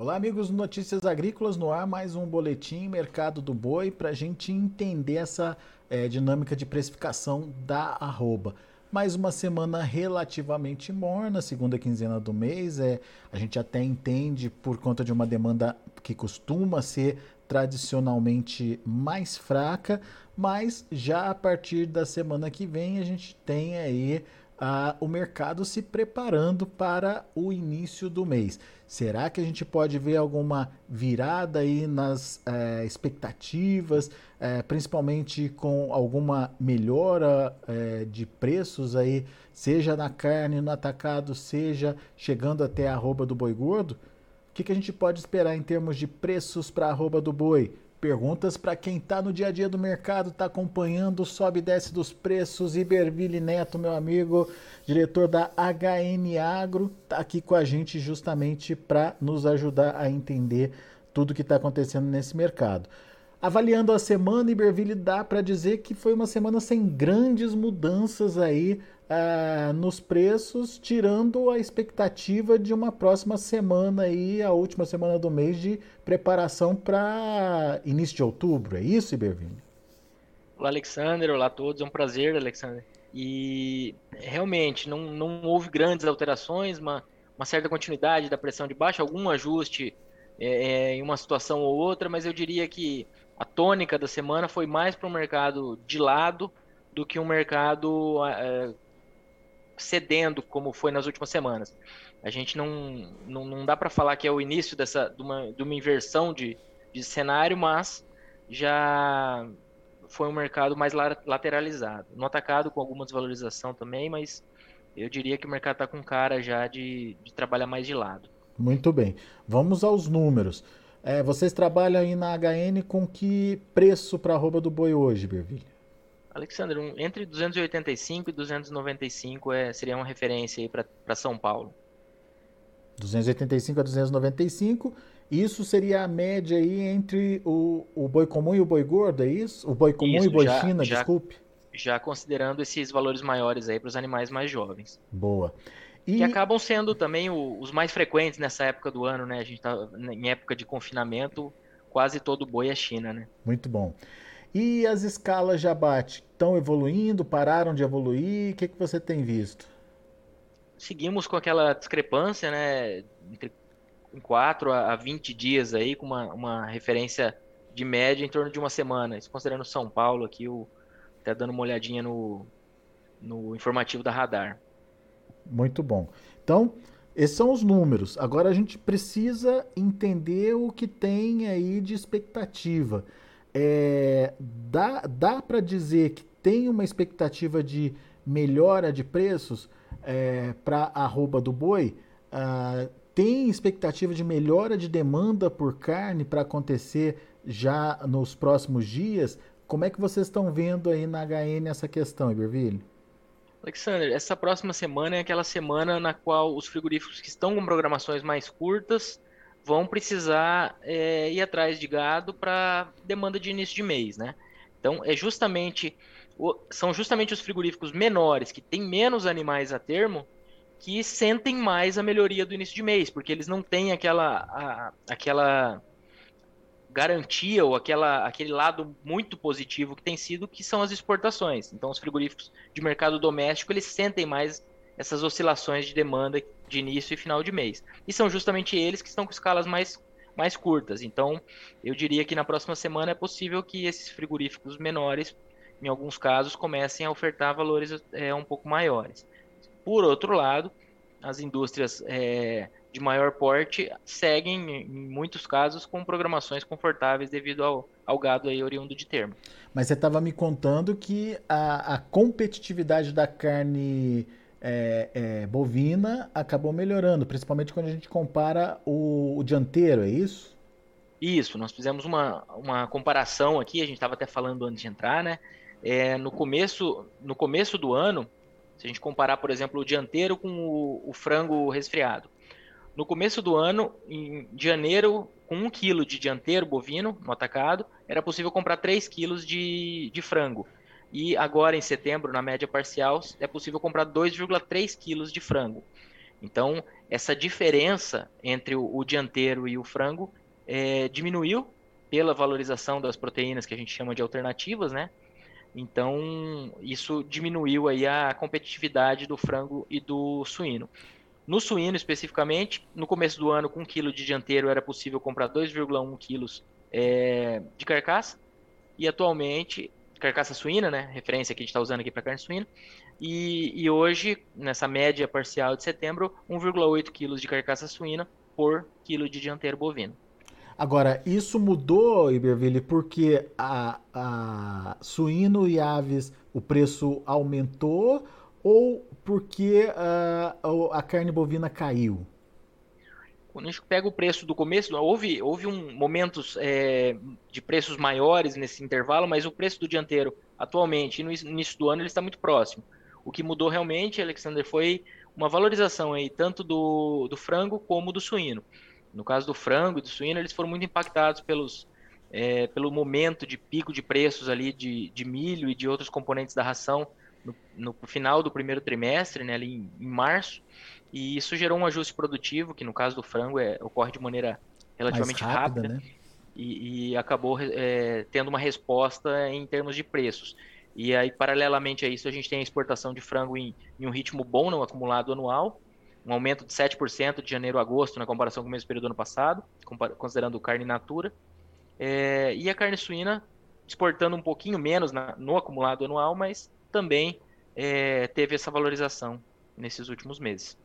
Olá, amigos Notícias Agrícolas, no ar mais um boletim Mercado do Boi para a gente entender essa é, dinâmica de precificação da arroba. Mais uma semana relativamente morna, segunda quinzena do mês. É, a gente até entende por conta de uma demanda que costuma ser tradicionalmente mais fraca, mas já a partir da semana que vem a gente tem aí ah, o mercado se preparando para o início do mês. Será que a gente pode ver alguma virada aí nas eh, expectativas, eh, principalmente com alguma melhora eh, de preços aí, seja na carne, no atacado, seja chegando até a arroba do boi gordo? O que, que a gente pode esperar em termos de preços para a arroba do boi? Perguntas para quem está no dia a dia do mercado, está acompanhando sobe e desce dos preços. Iberville Neto, meu amigo, diretor da HN Agro, está aqui com a gente justamente para nos ajudar a entender tudo que está acontecendo nesse mercado. Avaliando a semana, Iberville dá para dizer que foi uma semana sem grandes mudanças aí ah, nos preços, tirando a expectativa de uma próxima semana aí, a última semana do mês de preparação para início de outubro. É isso, Ibervini? Olá, Alexander. Olá a todos. É um prazer, Alexander. E realmente não, não houve grandes alterações, uma, uma certa continuidade da pressão de baixo, algum ajuste é, é, em uma situação ou outra, mas eu diria que a tônica da semana foi mais para o mercado de lado do que um mercado é, cedendo como foi nas últimas semanas. A gente não, não, não dá para falar que é o início dessa, de, uma, de uma inversão de, de cenário, mas já foi um mercado mais lateralizado. No atacado, com alguma desvalorização também, mas eu diria que o mercado está com cara já de, de trabalhar mais de lado. Muito bem. Vamos aos números. É, vocês trabalham aí na HN com que preço para a arroba do boi hoje, Bervilha? Alexandre, um, entre 285 e 295 é, seria uma referência aí para São Paulo. 285 a 295. Isso seria a média aí entre o, o boi comum e o boi gordo, é isso? O boi comum isso, e o boi já, China, já, desculpe. Já considerando esses valores maiores aí para os animais mais jovens. Boa. E... Que acabam sendo também o, os mais frequentes nessa época do ano, né? A gente está em época de confinamento, quase todo boi é China, né? Muito bom. E as escalas de abate estão evoluindo, pararam de evoluir? O que, que você tem visto? Seguimos com aquela discrepância, né? Entre 4 a 20 dias aí, com uma, uma referência de média em torno de uma semana. Isso considerando São Paulo aqui, o, tá dando uma olhadinha no, no informativo da Radar. Muito bom. Então, esses são os números. Agora a gente precisa entender o que tem aí de expectativa é, dá, dá para dizer que tem uma expectativa de melhora de preços é, para a arroba do boi? Ah, tem expectativa de melhora de demanda por carne para acontecer já nos próximos dias? Como é que vocês estão vendo aí na HN essa questão, Iberville? Alexander, essa próxima semana é aquela semana na qual os frigoríficos que estão com programações mais curtas vão precisar é, ir atrás de gado para demanda de início de mês, né? Então é justamente são justamente os frigoríficos menores que têm menos animais a termo que sentem mais a melhoria do início de mês, porque eles não têm aquela a, aquela garantia ou aquela, aquele lado muito positivo que tem sido que são as exportações. Então os frigoríficos de mercado doméstico eles sentem mais essas oscilações de demanda de início e final de mês. E são justamente eles que estão com escalas mais, mais curtas. Então, eu diria que na próxima semana é possível que esses frigoríficos menores, em alguns casos, comecem a ofertar valores é, um pouco maiores. Por outro lado, as indústrias é, de maior porte seguem, em muitos casos, com programações confortáveis devido ao, ao gado aí oriundo de termo. Mas você estava me contando que a, a competitividade da carne é, é, bovina acabou melhorando, principalmente quando a gente compara o, o dianteiro, é isso? Isso, nós fizemos uma, uma comparação aqui, a gente estava até falando antes de entrar, né? É, no, começo, no começo do ano, se a gente comparar, por exemplo, o dianteiro com o, o frango resfriado. No começo do ano, em janeiro, com um quilo de dianteiro bovino no atacado, era possível comprar 3 quilos de, de frango. E agora, em setembro, na média parcial, é possível comprar 2,3 quilos de frango. Então, essa diferença entre o, o dianteiro e o frango é, diminuiu pela valorização das proteínas que a gente chama de alternativas, né? Então, isso diminuiu aí a competitividade do frango e do suíno. No suíno, especificamente, no começo do ano, com um quilo de dianteiro era possível comprar 2,1 quilos é, de carcaça. E atualmente, carcaça suína, né? Referência que a gente está usando aqui para carne suína. E, e, hoje, nessa média parcial de setembro, 1,8 quilos de carcaça suína por quilo de dianteiro bovino. Agora, isso mudou, Iberville, porque a, a suíno e aves, o preço aumentou ou porque uh, a carne bovina caiu? Quando a gente pega o preço do começo, houve, houve um, momentos é, de preços maiores nesse intervalo, mas o preço do dianteiro atualmente, no início do ano, ele está muito próximo. O que mudou realmente, Alexander, foi uma valorização aí, tanto do, do frango como do suíno. No caso do frango e do suíno, eles foram muito impactados pelos, é, pelo momento de pico de preços ali de, de milho e de outros componentes da ração no, no final do primeiro trimestre, né, ali em, em, março, e isso gerou um ajuste produtivo, que no caso do frango é, ocorre de maneira relativamente Mais rápida, rápida né? e, e, acabou é, tendo uma resposta em termos de preços. E aí, paralelamente a isso, a gente tem a exportação de frango em, em um ritmo bom no acumulado anual, um aumento de 7% de janeiro a agosto na comparação com o mesmo período do ano passado, considerando carne natura. É, e a carne suína exportando um pouquinho menos na, no acumulado anual, mas também é, teve essa valorização nesses últimos meses.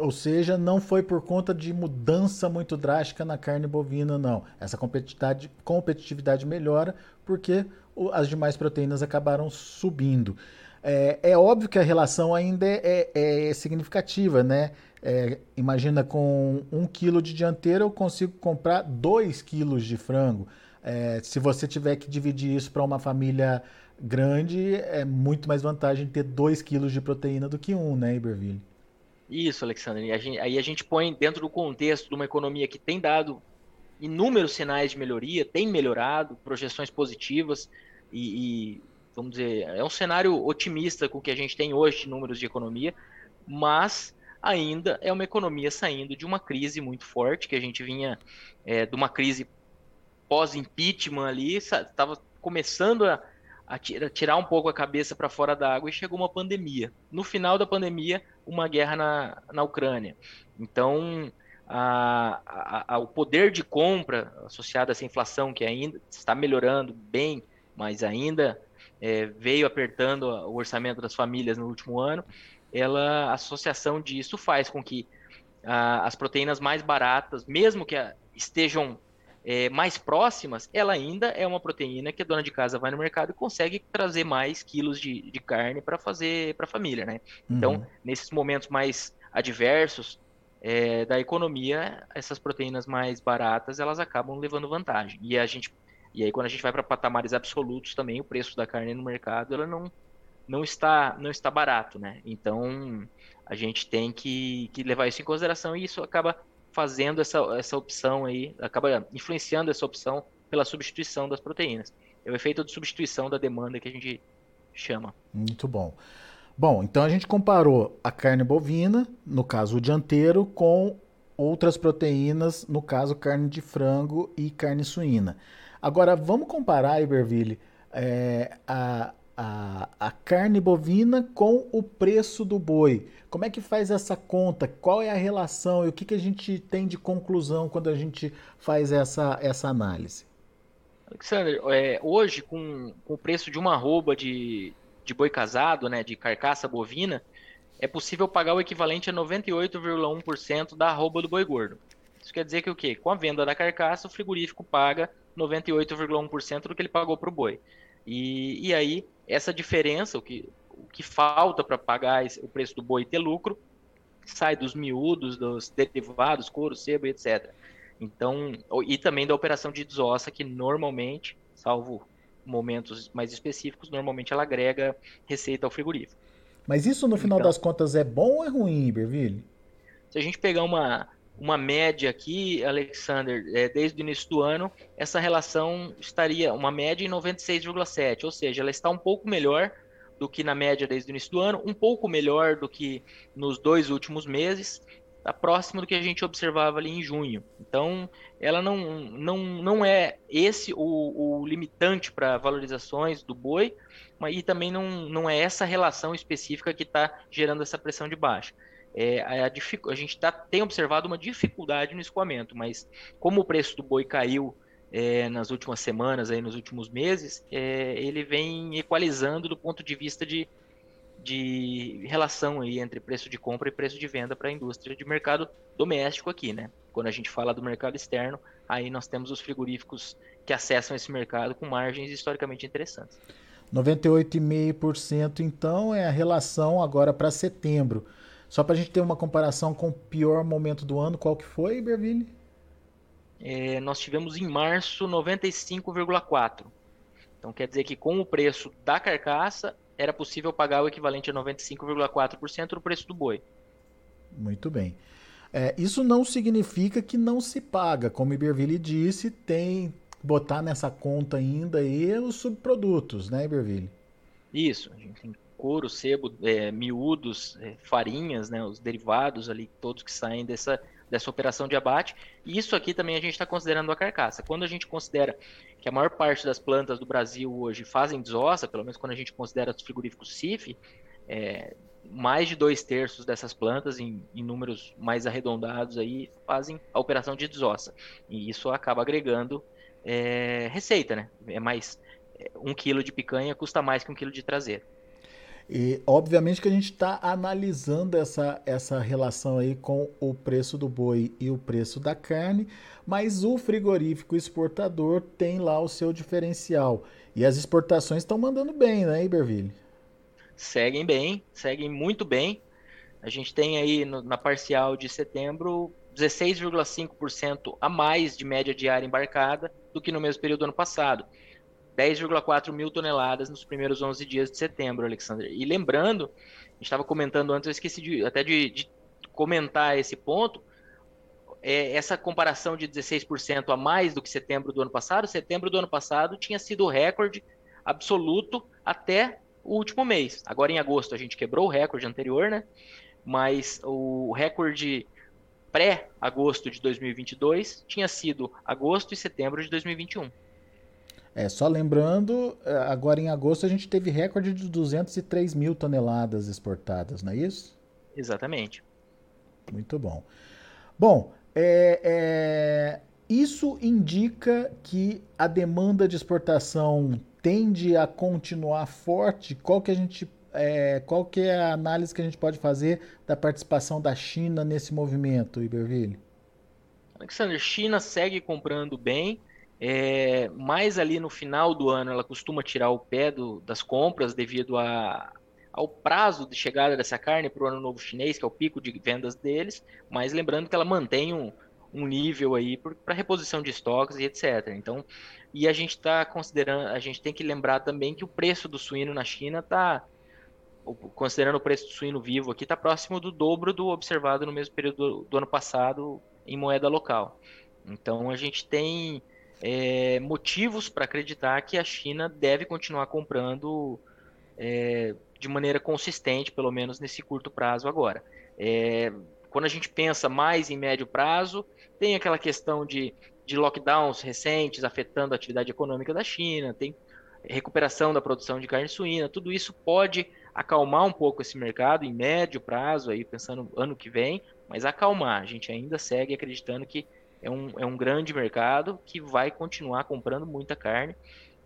Ou seja, não foi por conta de mudança muito drástica na carne bovina, não. Essa competitividade, competitividade melhora porque as demais proteínas acabaram subindo. É, é, óbvio que a relação ainda é, é, é significativa, né? É, imagina com um quilo de dianteira eu consigo comprar dois quilos de frango. É, se você tiver que dividir isso para uma família grande, é muito mais vantagem ter dois quilos de proteína do que um, né, Iberville? Isso, Alexandre. A gente, aí a gente põe dentro do contexto de uma economia que tem dado inúmeros sinais de melhoria, tem melhorado, projeções positivas e, e vamos dizer, é um cenário otimista com o que a gente tem hoje de números de economia, mas ainda é uma economia saindo de uma crise muito forte, que a gente vinha é, de uma crise pós-impeachment ali, estava começando a, a, tirar um pouco a cabeça para fora da água e chegou uma pandemia. No final da pandemia, uma guerra na, na Ucrânia. Então, a, a, a, o poder de compra associado a essa inflação, que ainda está melhorando bem, mas ainda é, veio apertando o orçamento das famílias no último ano, ela, a associação disso faz com que as proteínas mais baratas, mesmo que estejam é, mais próximas, ela ainda é uma proteína que a dona de casa vai no mercado e consegue trazer mais quilos de, de carne para fazer para a família, né? Então, uhum. nesses momentos mais adversos é, da economia, essas proteínas mais baratas elas acabam levando vantagem. E a gente e aí quando a gente vai para patamares absolutos também, o preço da carne no mercado ela não, não está não está barato, né? Então a gente tem que, que levar isso em consideração e isso acaba fazendo essa, essa opção aí, acaba influenciando essa opção pela substituição das proteínas. É o efeito de substituição da demanda que a gente chama. Muito bom. Bom, então a gente comparou a carne bovina, no caso o dianteiro, com outras proteínas, no caso carne de frango e carne suína. Agora, vamos comparar, Iberville, é, a, carne bovina com o preço do boi. Como é que faz essa conta? Qual é a relação e o que, que a gente tem de conclusão quando a gente faz essa, essa análise? Alexander, é, hoje, com, com, o preço de uma arroba de, de boi casado, né, de carcaça bovina, é possível pagar o equivalente a 98,1% da arroba do boi gordo. Isso quer dizer que o quê? Com a venda da carcaça, o frigorífico paga 98,1% do que ele pagou para o boi. E, e aí, essa diferença, o que, o que falta para pagar o preço do boi e ter lucro, sai dos miúdos, dos derivados, couro, sebo, etc. Então, e também da operação de desossa, que normalmente, salvo momentos mais específicos, normalmente ela agrega receita ao frigorífico. Mas isso, no final então, das contas, é bom ou é ruim, Iberville? Se a gente pegar uma, uma média aqui, Alexander, é, desde o início do ano, essa relação estaria uma média em 96,7, ou seja, ela está um pouco melhor, do que na média desde o início do ano, um pouco melhor do que nos dois últimos meses, está próximo do que a gente observava ali em junho. Então, ela não, não, não é esse o, o limitante para valorizações do boi, mas e também não, não é essa relação específica que está gerando essa pressão de baixa. É, a, a, gente tá, tem observado uma dificuldade no escoamento, mas como o preço do boi caiu é, nas últimas semanas, aí, nos últimos meses, é, ele vem equalizando do ponto de vista de, de relação aí entre preço de compra e preço de venda para a indústria de mercado doméstico aqui, né? Quando a gente fala do mercado externo, aí nós temos os frigoríficos que acessam esse mercado com margens historicamente interessantes. 98,5% então é a relação agora para setembro. Só para a gente ter uma comparação com o pior momento do ano, qual que foi, Iberville? É, nós tivemos em março 95,4%. Então quer dizer que com o preço da carcaça era possível pagar o equivalente a 95,4% do preço do boi. Muito bem. É, isso não significa que não se paga. Como o Iberville disse, tem botar nessa conta ainda aí os subprodutos, né, Iberville? Isso. A gente tem couro, sebo, é, miúdos, é, farinhas, né, os derivados ali, todos que saem dessa, dessa operação de abate. E isso aqui também a gente está considerando a carcaça. Quando a gente considera que a maior parte das plantas do Brasil hoje fazem desossa, pelo menos quando a gente considera os frigoríficos CIF, é, mais de dois terços dessas plantas, em, em, números mais arredondados, aí, fazem a operação de desossa. E isso acaba agregando é, receita, né? É mais é, um quilo de picanha custa mais que um quilo de traseiro. E obviamente que a gente está analisando essa, essa relação aí com o preço do boi e o preço da carne, mas o frigorífico exportador tem lá o seu diferencial. E as exportações estão mandando bem, né, Iberville? Seguem bem, seguem muito bem. A gente tem aí no, na parcial de setembro 16,5% a mais de média diária embarcada do que no mesmo período do ano passado. 10,4 mil toneladas nos primeiros 11 dias de setembro, Alexandre. E lembrando, a gente estava comentando antes, eu esqueci de, até de, de comentar esse ponto, é, essa comparação de 16% a mais do que setembro do ano passado, setembro do ano passado tinha sido o recorde absoluto até o último mês. Agora em agosto a gente quebrou o recorde anterior, né? Mas o recorde pré-agosto de 2022 tinha sido agosto e setembro de 2021. É, só lembrando, é, agora em agosto a gente teve recorde de 203 mil toneladas exportadas, não é isso? Exatamente. Muito bom. Bom, é, é, isso indica que a demanda de exportação tende a continuar forte. Qual que a gente, é, qual que é a análise que a gente pode fazer da participação da China nesse movimento, Iberville? Alexander, China segue comprando bem. É, mais ali no final do ano, ela costuma tirar o pé do, das compras devido a, ao prazo de chegada dessa carne para o ano novo chinês, que é o pico de vendas deles, mas lembrando que ela mantém um, um nível aí para reposição de estoques e etc. Então, e a gente está considerando, a gente tem que lembrar também que o preço do suíno na China está, considerando o preço do suíno vivo aqui, está próximo do dobro do observado no mesmo período do, do ano passado em moeda local. Então a gente tem é, motivos para acreditar que a China deve continuar comprando é, de maneira consistente, pelo menos nesse curto prazo agora. É, quando a gente pensa mais em médio prazo, tem aquela questão de, de lockdowns recentes afetando a atividade econômica da China, tem recuperação da produção de carne suína, tudo isso pode acalmar um pouco esse mercado em médio prazo, aí pensando no ano que vem, mas acalmar. A gente ainda segue acreditando que é um, é um grande mercado que vai continuar comprando muita carne.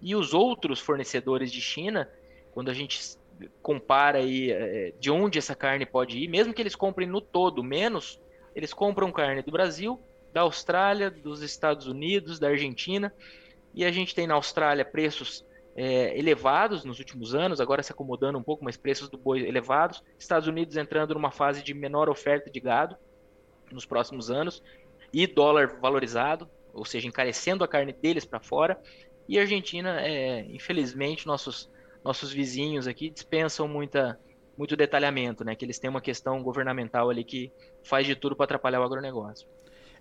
E os outros fornecedores de China, quando a gente compara aí é, de onde essa carne pode ir, mesmo que eles comprem no todo menos, eles compram carne do Brasil, da Austrália, dos Estados Unidos, da Argentina. E a gente tem na Austrália preços é, elevados nos últimos anos, agora se acomodando um pouco, mas preços do boi elevados. Estados Unidos entrando numa fase de menor oferta de gado nos próximos anos e dólar valorizado, ou seja, encarecendo a carne deles para fora. E a Argentina, é, infelizmente, nossos, nossos vizinhos aqui dispensam muita, muito detalhamento, né? Que eles têm uma questão governamental ali que faz de tudo para atrapalhar o agronegócio.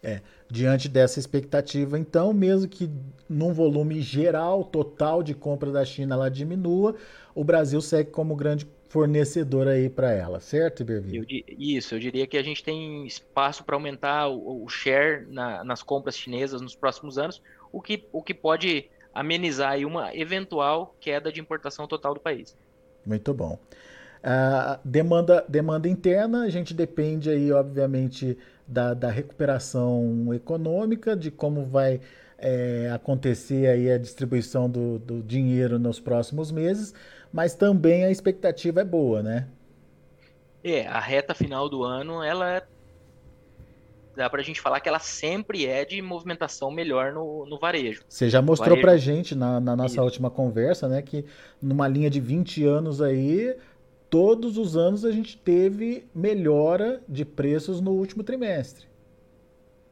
É, diante dessa expectativa, então, mesmo que num volume geral, total de compra da China ela diminua, o Brasil segue como grande fornecedor aí para ela, certo, Iberville? Isso, eu diria que a gente tem espaço para aumentar o, o share na, nas compras chinesas nos próximos anos, o que, o que pode amenizar aí uma eventual queda de importação total do país. Muito bom. Uh, demanda, demanda interna, a gente depende aí, obviamente, da, da recuperação econômica, de como vai é, acontecer aí a distribuição do, do dinheiro nos próximos meses, mas também a expectativa é boa, né? É, a reta final do ano, ela é dá para a gente falar que ela sempre é de movimentação melhor no, no varejo. Você já mostrou para a gente na, na nossa Isso. última conversa, né, que numa linha de 20 anos aí, todos os anos a gente teve melhora de preços no último trimestre.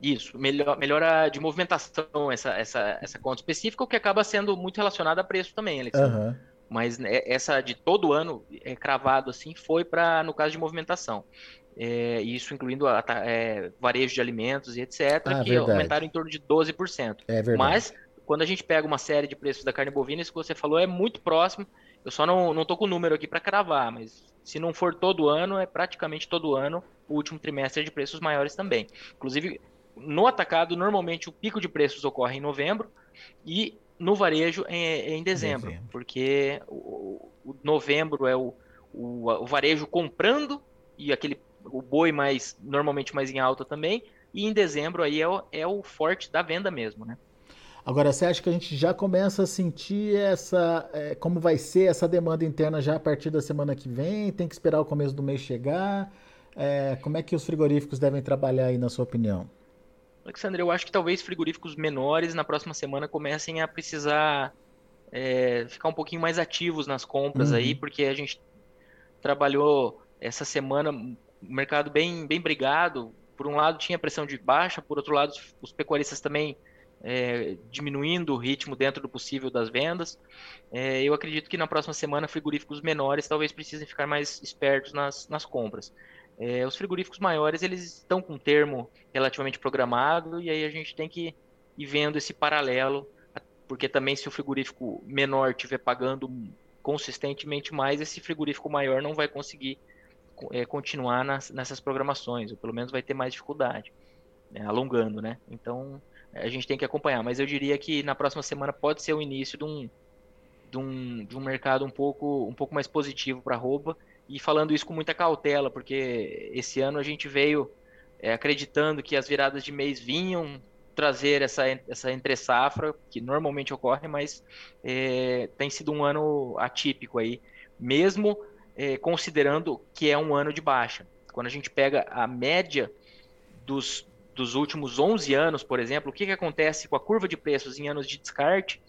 Isso, melhor, melhora de movimentação, essa, essa, essa conta específica, o que acaba sendo muito relacionado a preço também, Alexandre. Uhum. Mas né, essa de todo ano, é, cravado assim, foi para, no caso de movimentação é, isso incluindo a, é, varejo de alimentos e etc., ah, que verdade. aumentaram em torno de 12%. É verdade. Mas, quando a gente pega uma série de preços da carne bovina, isso que você falou é muito próximo. Eu só não, não tô com o número aqui para cravar, mas se não for todo ano, é praticamente todo ano o último trimestre de preços maiores também. Inclusive, no atacado, normalmente o pico de preços ocorre em novembro e no varejo é em dezembro, dezembro. porque o, o, novembro é o, o, o varejo comprando e aquele o boi mais normalmente mais em alta também, e em dezembro aí é o, é o forte da venda mesmo, né? Agora, você acha que a gente já começa a sentir essa, é, como vai ser essa demanda interna já a partir da semana que vem? Tem que esperar o começo do mês chegar? É, como é que os frigoríficos devem trabalhar aí, na sua opinião? Alexandre, eu acho que talvez frigoríficos menores na próxima semana comecem a precisar é, ficar um pouquinho mais ativos nas compras uhum. aí, porque a gente trabalhou essa semana um mercado bem, bem brigado. Por um lado tinha pressão de baixa, por outro lado os pecuaristas também é, diminuindo o ritmo dentro do possível das vendas. É, eu acredito que na próxima semana frigoríficos menores talvez precisem ficar mais espertos nas, nas compras. É, os frigoríficos maiores eles estão com um termo relativamente programado e aí a gente tem que ir vendo esse paralelo, porque também se o frigorífico menor estiver pagando consistentemente mais, esse frigorífico maior não vai conseguir é, continuar nas, nessas programações, ou pelo menos vai ter mais dificuldade, né, alongando, né? Então a gente tem que acompanhar, mas eu diria que na próxima semana pode ser o início de um, de um, de um mercado um pouco, um pouco mais positivo para a roupa, e falando isso com muita cautela, porque esse ano a gente veio é, acreditando que as viradas de mês vinham trazer essa, essa entre safra, que normalmente ocorre, mas é, tem sido um ano atípico aí, mesmo é, considerando que é um ano de baixa. Quando a gente pega a média dos, dos últimos 11 anos, por exemplo, o que, que acontece com a curva de preços em anos de descarte?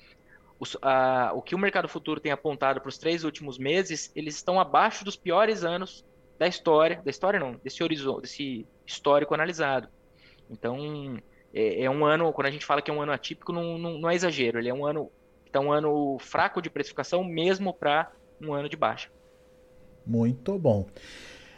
Os, a, o que o mercado futuro tem apontado para os três últimos meses, eles estão abaixo dos piores anos da história, da história não, desse horizonte, desse histórico analisado. Então, é, é, um ano, quando a gente fala que é um ano atípico, não, não, não é exagero, ele é um ano, tá um ano fraco de precificação mesmo para um ano de baixa. Muito bom.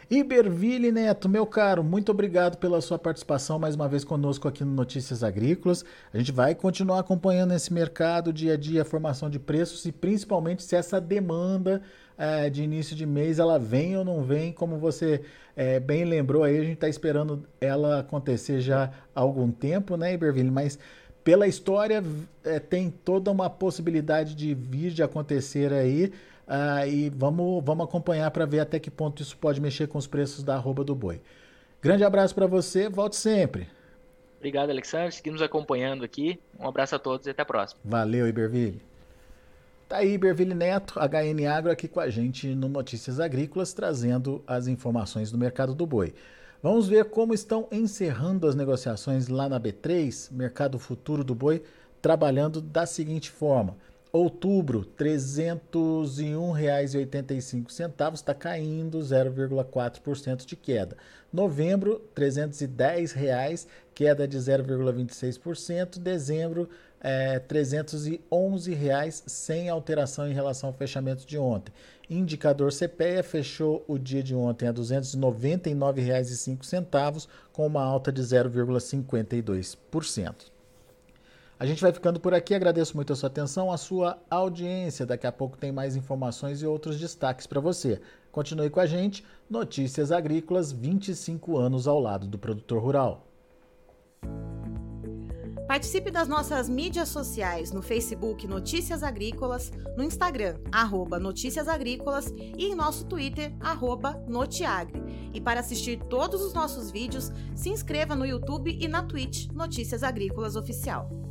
Iberville Neto, meu caro, muito obrigado pela sua participação mais uma vez conosco aqui no Notícias Agrícolas. A gente vai continuar acompanhando esse mercado dia a dia, a formação de preços e principalmente se essa demanda é, de início de mês ela vem ou não vem, como você é, bem lembrou aí, a gente está esperando ela acontecer já há algum tempo, né, Iberville? Mas pela história é, tem toda uma possibilidade de vir de acontecer aí. Ah, e vamos, vamos acompanhar para ver até que ponto isso pode mexer com os preços da arroba do boi. Grande abraço para você, volte sempre. Obrigado, Alexandre. Seguimos acompanhando aqui. Um abraço a todos e até a próxima. Valeu, Iberville. Tá aí, Iberville Neto, HN Agro, aqui com a gente no Notícias Agrícolas, trazendo as informações do mercado do boi. Vamos ver como estão encerrando as negociações lá na B3, Mercado Futuro do Boi, trabalhando da seguinte forma. Outubro, R$ 301,85 está caindo 0,4% de queda. Novembro, 310 reais, queda de 0,26%. Dezembro, é, 311 reais, sem alteração em relação ao fechamento de ontem. Indicador CPEA fechou o dia de ontem a R$ 299,05, com uma alta de 0,52%. A gente vai ficando por aqui. Agradeço muito a sua atenção, a sua audiência. Daqui a pouco tem mais informações e outros destaques para você. Continue com a gente. Notícias Agrícolas, 25 anos ao lado do produtor rural. Participe das nossas mídias sociais no Facebook Notícias Agrícolas, no Instagram, arroba Notícias Agrícolas e em nosso Twitter, arroba Notiagre. E para assistir todos os nossos vídeos, se inscreva no YouTube e na Twitch Notícias Agrícolas Oficial.